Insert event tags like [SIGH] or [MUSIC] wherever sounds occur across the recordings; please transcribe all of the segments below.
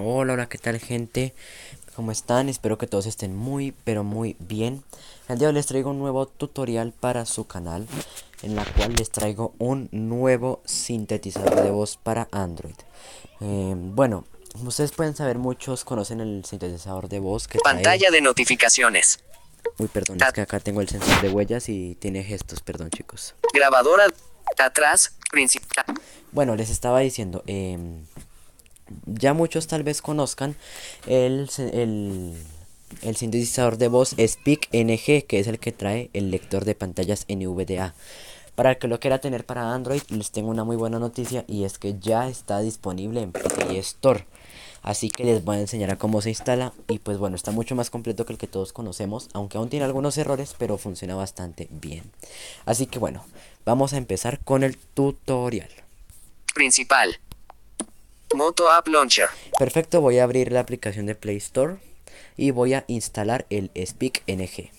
Hola, hola, ¿qué tal gente? ¿Cómo están? Espero que todos estén muy, pero muy bien. El día de hoy les traigo un nuevo tutorial para su canal, en la cual les traigo un nuevo sintetizador de voz para Android. Eh, bueno, ustedes pueden saber, muchos conocen el sintetizador de voz que Pantalla de notificaciones. Uy, perdón, es que acá tengo el sensor de huellas y tiene gestos, perdón chicos. Grabadora atrás, principal. Bueno, les estaba diciendo, eh, ya muchos tal vez conozcan el, el, sintetizador de voz Speak NG, que es el que trae el lector de pantallas NVDA. Para el que lo quiera tener para Android, les tengo una muy buena noticia y es que ya está disponible en Play Store. Así que les voy a enseñar a cómo se instala y pues bueno, está mucho más completo que el que todos conocemos, aunque aún tiene algunos errores, pero funciona bastante bien. Así que bueno, vamos a empezar con el tutorial. Principal. Moto App Launcher. Perfecto, voy a abrir la aplicación de Play Store y voy a instalar el Speak NG.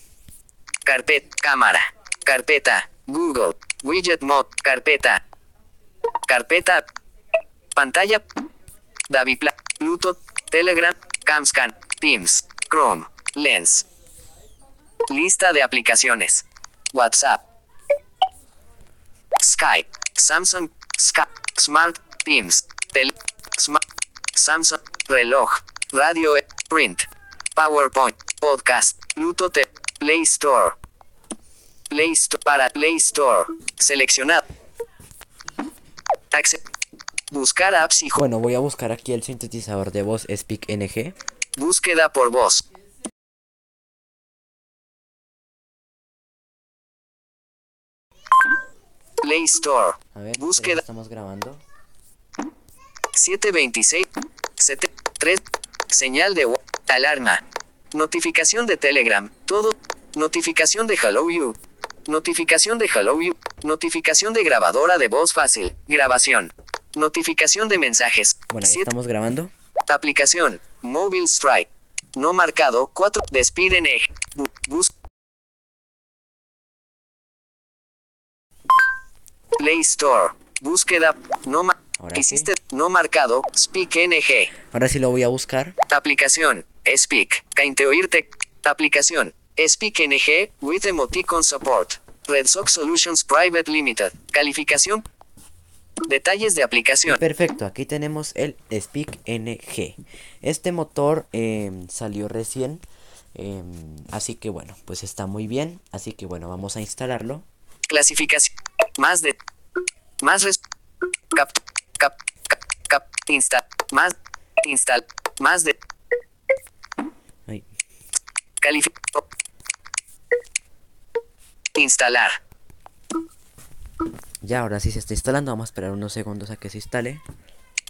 Carpeta, cámara, carpeta, Google, widget mod, carpeta, carpeta, pantalla, Davipla, Bluetooth, Telegram, Camscan, Teams, Chrome, Lens. Lista de aplicaciones. WhatsApp. Skype, Samsung, Skype, Smart, Teams, Tel Samsung, reloj, radio, print, PowerPoint, podcast, Bluetooth, Play Store. Play Store para Play Store. Seleccionar. Buscar apps y Bueno, voy a buscar aquí el sintetizador de voz Speak NG. Búsqueda por voz. Play Store. A ver, Búsqueda. Estamos grabando. 726 73 señal de alarma. Notificación de Telegram todo. Notificación de Hello You. Notificación de Hello You. Notificación de grabadora de voz fácil grabación. Notificación de mensajes bueno ahí estamos grabando. Aplicación Mobile Strike no marcado 4 despiden bus. Play Store búsqueda no Ahora Hiciste no marcado, Speak NG. Ahora sí lo voy a buscar. Aplicación, Speak, Cainteoirte. Aplicación, Speak NG, with Emoticon Support. Red Sox Solutions Private Limited. Calificación. Detalles de aplicación. Perfecto, aquí tenemos el Speak NG. Este motor em, salió recién. Em, así que bueno, pues está muy bien. Así que bueno, vamos a instalarlo. Clasificación. Más de. Más res, cap, cap, cap, cap, insta, más, install, más de. Califico. Instalar. Ya, ahora sí se está instalando. Vamos a esperar unos segundos a que se instale.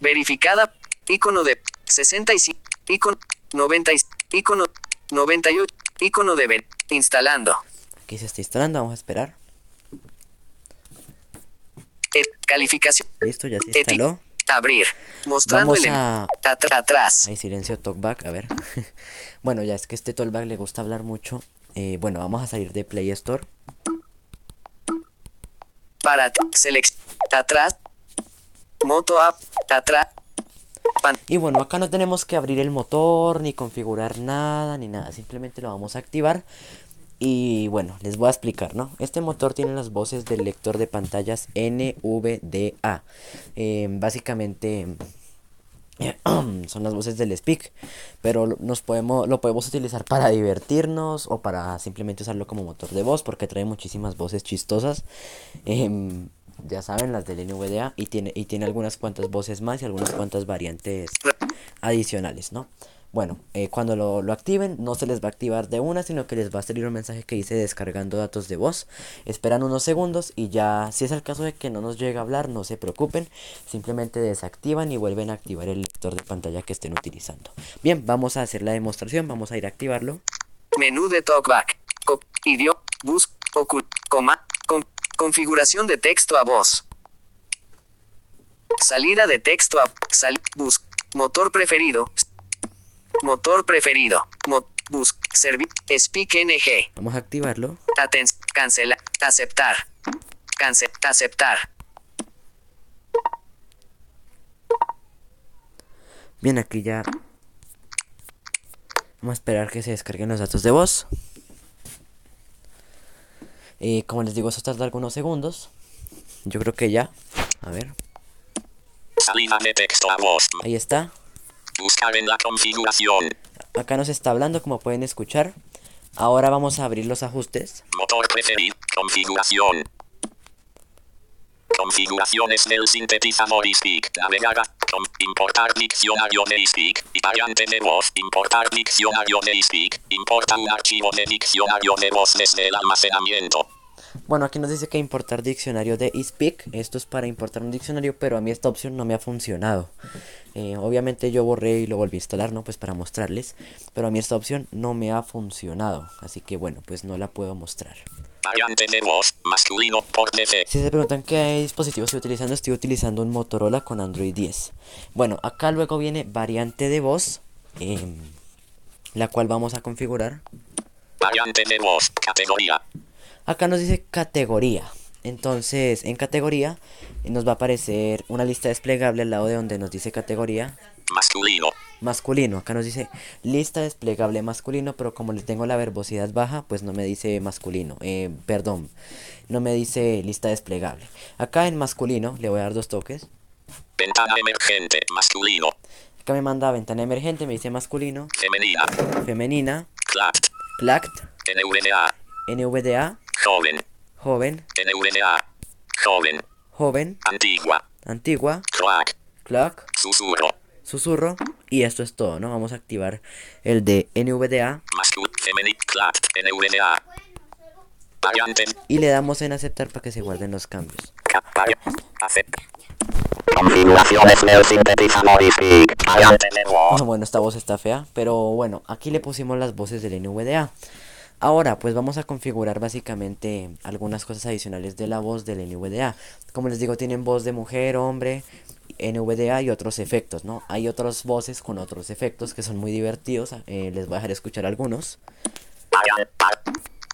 Verificada. Icono de 65. Icono 90. Icono 98. Icono de ver. Instalando. Aquí se está instalando. Vamos a esperar. Eh, calificación. Listo, ya se instaló. Abrir. Mostrando Vamos a... atrás. Hay silencio talkback, a ver. [LAUGHS] bueno, ya es que este talkback le gusta hablar mucho. Eh, bueno, vamos a salir de Play Store. Para select atrás. Moto app atrás. Y bueno, acá no tenemos que abrir el motor, ni configurar nada, ni nada. Simplemente lo vamos a activar. Y bueno, les voy a explicar, ¿no? Este motor tiene las voces del lector de pantallas NVDA. Eh, básicamente [CLEARS THROAT] son las voces del speak, pero nos podemos, lo podemos utilizar para divertirnos o para simplemente usarlo como motor de voz porque trae muchísimas voces chistosas. Em, ya saben, las del NVDA y tiene, y tiene algunas cuantas voces más y algunas cuantas variantes adicionales, ¿no? Bueno, eh, cuando lo, lo, activen no se les va a activar de una, sino que les va a salir un mensaje que dice descargando datos de voz. Esperan unos segundos y ya, si es el caso de que no nos llegue a hablar, no se preocupen. Simplemente desactivan y vuelven a activar el lector de pantalla que estén utilizando. Bien, vamos a hacer la demostración, vamos a ir a activarlo. Menú de talkback, idioma, bus, ocult, coma, con, configuración de texto a voz. Salida de texto a sal, bus, motor preferido, Motor preferido. Mo bus. Servi Speak NG. Vamos a activarlo. Aten cancela. Aceptar. Cancel. Aceptar. Bien, aquí ya... Vamos a esperar que se descarguen los datos de voz. Y como les digo, eso tarda algunos segundos. Yo creo que ya. A ver. Salida de texto a voz. Ahí está. Buscar en la configuración. Acá nos está hablando, como pueden escuchar. Ahora vamos a abrir los ajustes. Motor preferido. Configuración. Configuraciones del sintetizador speak. Navegar. Importar diccionario de speak. Y variante de voz. Importar diccionario de speak. Importa un archivo de diccionario de voz desde el almacenamiento. Bueno, aquí nos dice que importar diccionario de eSpeak. Esto es para importar un diccionario, pero a mí esta opción no me ha funcionado. Eh, obviamente yo borré y lo volví a instalar, ¿no? Pues para mostrarles. Pero a mí esta opción no me ha funcionado. Así que bueno, pues no la puedo mostrar. Variante de voz. Masculino por defecto. Si se preguntan qué dispositivo estoy utilizando, estoy utilizando un Motorola con Android 10. Bueno, acá luego viene variante de voz, em, la cual vamos a configurar. Variante de voz. Categoría. Acá nos dice categoría. Entonces, en categoría nos va a aparecer una lista desplegable al lado de donde nos dice categoría Masculino. masculino. Acá nos dice lista desplegable masculino, pero como le tengo la verbosidad baja, pues no me dice masculino. Eh, perdón, no me dice lista desplegable. Acá en masculino le voy a dar dos toques. Ventana emergente. Masculino. Acá me manda ventana emergente, me dice masculino, Femenina. femenina, Clact. clact, NVDA. NVDA, Joven. joven, NVDA. Joven. joven, Antigua. antigua, Crack. clac, Susurro. susurro. Y esto es todo, ¿no? Vamos a activar el de NVDA y le damos en aceptar para que se guarden los cambios. Acepta. Configuraciones del sintetizador y speak. Variante de voz. Ah, Bueno, esta voz está fea, pero bueno, aquí le pusimos las voces del NVDA. Ahora, pues vamos a configurar básicamente algunas cosas adicionales de la voz del NVDA. Como les digo, tienen voz de mujer, hombre, NVDA y otros efectos, ¿no? Hay otras voces con otros efectos que son muy divertidos. eh, les voy a dejar escuchar algunos.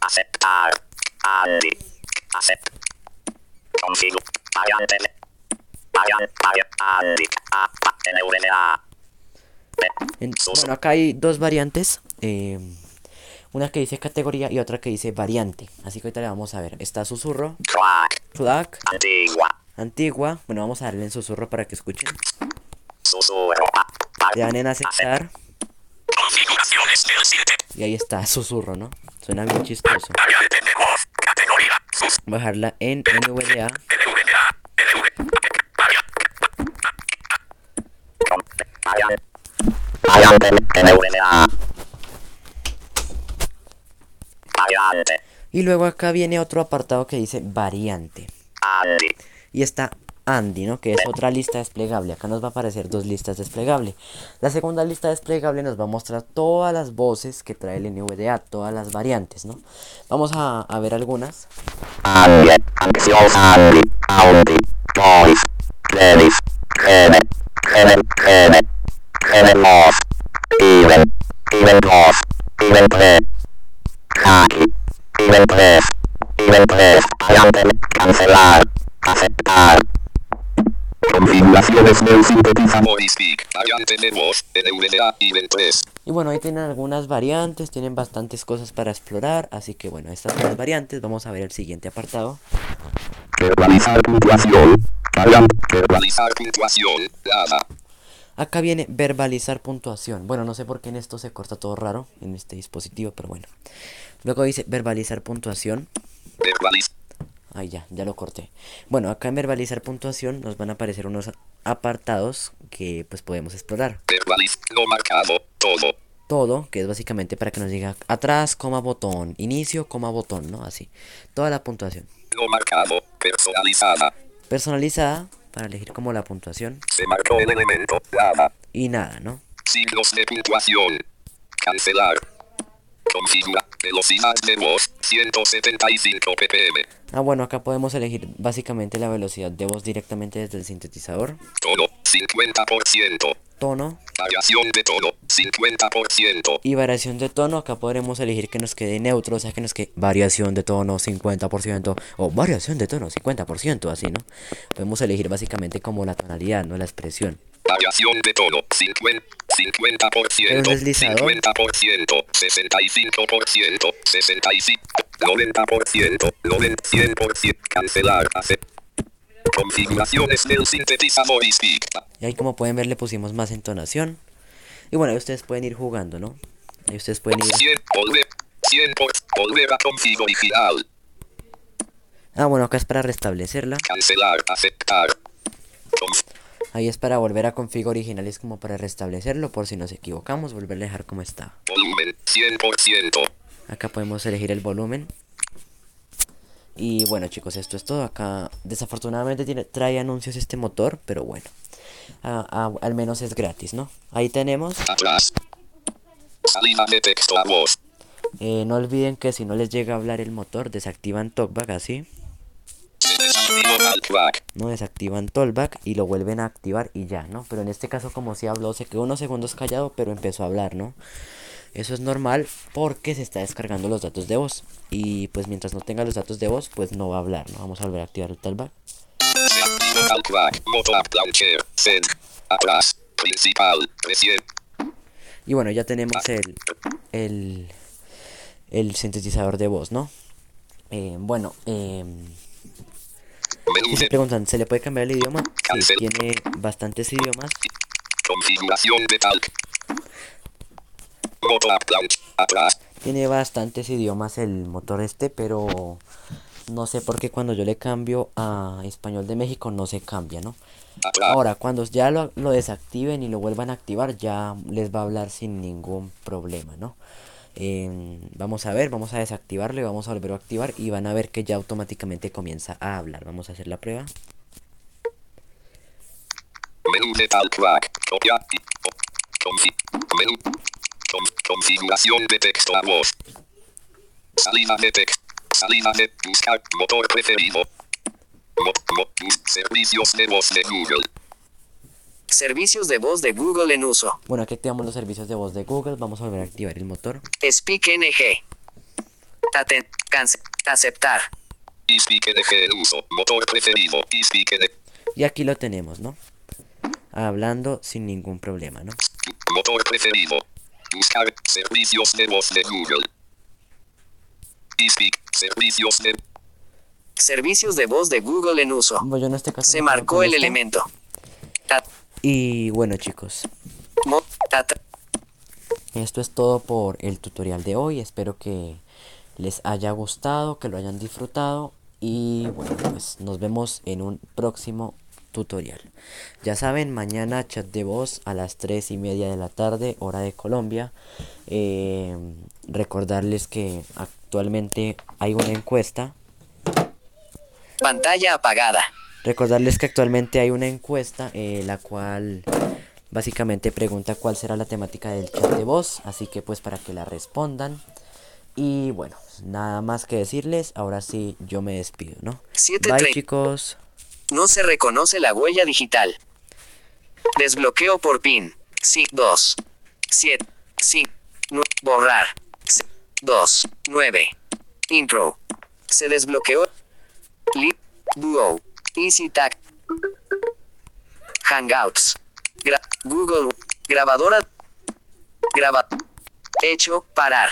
Aceptar. Bueno, acá hay dos variantes. eh, una que dice categoría y otra que dice variante. Así que ahorita le vamos a ver. Está susurro, Crack. clac, Antigua. antigua. Bueno, vamos a darle en susurro para que escuchen. Susurro. Le dan en aceptar. Configuraciones del. Y ahí está, susurro, ¿no? Suena bien chistoso. Variante de voz. Categoría. Bajarla en NVDA. NVDA. NV. Variante. Variante. NVDA. Variante. Y luego acá viene otro apartado que dice variante. Y está Andy, ¿no? Que es otra lista desplegable. Acá nos va a aparecer dos listas desplegable. La segunda lista desplegable nos va a mostrar todas las voces que trae el NVDA, todas las variantes, ¿no? Vamos a, a ver algunas. Even Press. Even Press. Variante. Cancelar. Aceptar. Configuraciones del sintetizador y. NVDA. Bueno, ahí tienen algunas variantes, tienen bastantes cosas para explorar. Así que bueno, estas son las variantes. Vamos a ver el siguiente apartado. Verbalizar puntuación. Verbalizar puntuación. Nada. Acá viene verbalizar puntuación. Bueno, no sé por qué en esto se corta todo raro en este dispositivo, pero bueno. Luego dice verbalizar puntuación. Verbaliz. Ahí ya, ya lo corté. Bueno, acá en verbalizar puntuación nos van a aparecer unos apartados que pues podemos explorar. Verbaliz. No marcado. Todo. Todo, que es básicamente para que nos diga atrás, coma botón, inicio, coma botón, ¿no? Así. Toda la puntuación. No marcado. Personalizada. Personalizada para elegir como la puntuación. Se marcó el elemento. Y nada, ¿no? Signos de puntuación. Cancelar. Configura. Velocidad de voz. 175 ppm. Ah, bueno, acá podemos elegir básicamente la velocidad de voz directamente desde el sintetizador. Tono. 50%. Tono Variación de tono. 50%. y variación de tono. Acá podremos elegir que nos quede neutro, o sea que nos quede variación de tono 50% o variación de tono 50%, así, ¿no? Podemos elegir básicamente como la tonalidad, no la expresión. Variación de tono. 50, 50%. El deslizador. 50%. 65%. 65. 90%. 90, 100%. Cancelar. Hacer. Configuraciones del sintetizador y speak. Y ahí como pueden ver le pusimos más entonación. Y bueno, ahí ustedes pueden ir jugando, ¿no? Ahí ustedes pueden ir... 100. Volver. 100 por, volver a config original. Ah, bueno, acá es para restablecerla. Cancelar. Aceptar. Conf- Ahí es para volver a config original, es como para restablecerlo por si nos equivocamos, volver a dejar como está. volumen. 100%. Acá podemos elegir el volumen. Y bueno chicos, esto es todo. Acá desafortunadamente tiene, trae anuncios este motor, pero bueno. Al menos es gratis, ¿no? Ahí tenemos. Atrás. Salida de texto a voz. Eh, no olviden que si no les llega a hablar el motor, desactivan TalkBack así. Se desactivó Talkback. No desactivan Talkback y lo vuelven a activar y ya, ¿no? Pero en este caso como si habló, se quedó unos segundos callado, pero empezó a hablar, ¿no? Eso es normal porque se está descargando los datos de voz. Y pues mientras no tenga los datos de voz, pues no va a hablar, ¿no? Vamos a volver a activar el. Recién. Y bueno, ya tenemos el, el, el sintetizador de voz, ¿no? Eh, bueno, eh, Se preguntan, ¿se le puede cambiar el idioma? Sí, tiene bastantes idiomas. configuración de Talk. Moto App Launcher. Atrás. Tiene bastantes idiomas el motor este, pero no sé por qué cuando yo le cambio a español de México no se cambia, ¿no? Ahora, cuando ya lo, lo desactiven y lo vuelvan a activar, ya les va a hablar sin ningún problema, ¿no? Eh, vamos a ver, vamos a desactivarlo y vamos a volver a activar y van a ver que ya automáticamente comienza a hablar. Vamos a hacer la prueba. Menú de Talkback. Copia. Confi- menú. Con- configuración de texto a voz. Salida de texto. Salida de buscar. Motor preferido. Mo- servicios de voz de Google. Servicios de voz de Google en uso. Bueno, aquí activamos los servicios de voz de Google. Vamos a volver a activar el motor. Speak NG. Aten- cance- aceptar. Y speak de en uso. Motor preferido. Y speak de. Y aquí lo tenemos, ¿no? Hablando sin ningún problema, ¿no? Motor preferido. Buscar servicios de voz de Google. Y speak. Servicios de. Servicios de voz de Google en uso. Bueno, yo en este caso Se marcó el esto. elemento. Y bueno, chicos, esto es todo por el tutorial de hoy. Espero que les haya gustado, que lo hayan disfrutado. Y bueno, pues nos vemos en un próximo tutorial. Ya saben, mañana chat de voz a las 3 y media de la tarde, hora de Colombia. Eh, recordarles que actualmente hay una encuesta. pantalla apagada. Recordarles que actualmente hay una encuesta, eh, la cual básicamente pregunta cuál será la temática del chat de voz, así que pues para que la respondan. Y bueno, nada más que decirles, ahora sí yo me despido, ¿no? Bye chicos. No se reconoce la huella digital. Desbloqueo por PIN. Sí, 2. 7. Sí. nu- borrar. 2. 9. Intro. Se desbloqueó. Li. Duo. Easy Tag. Hangouts. Google. Grabadora. Graba. Hecho. Parar.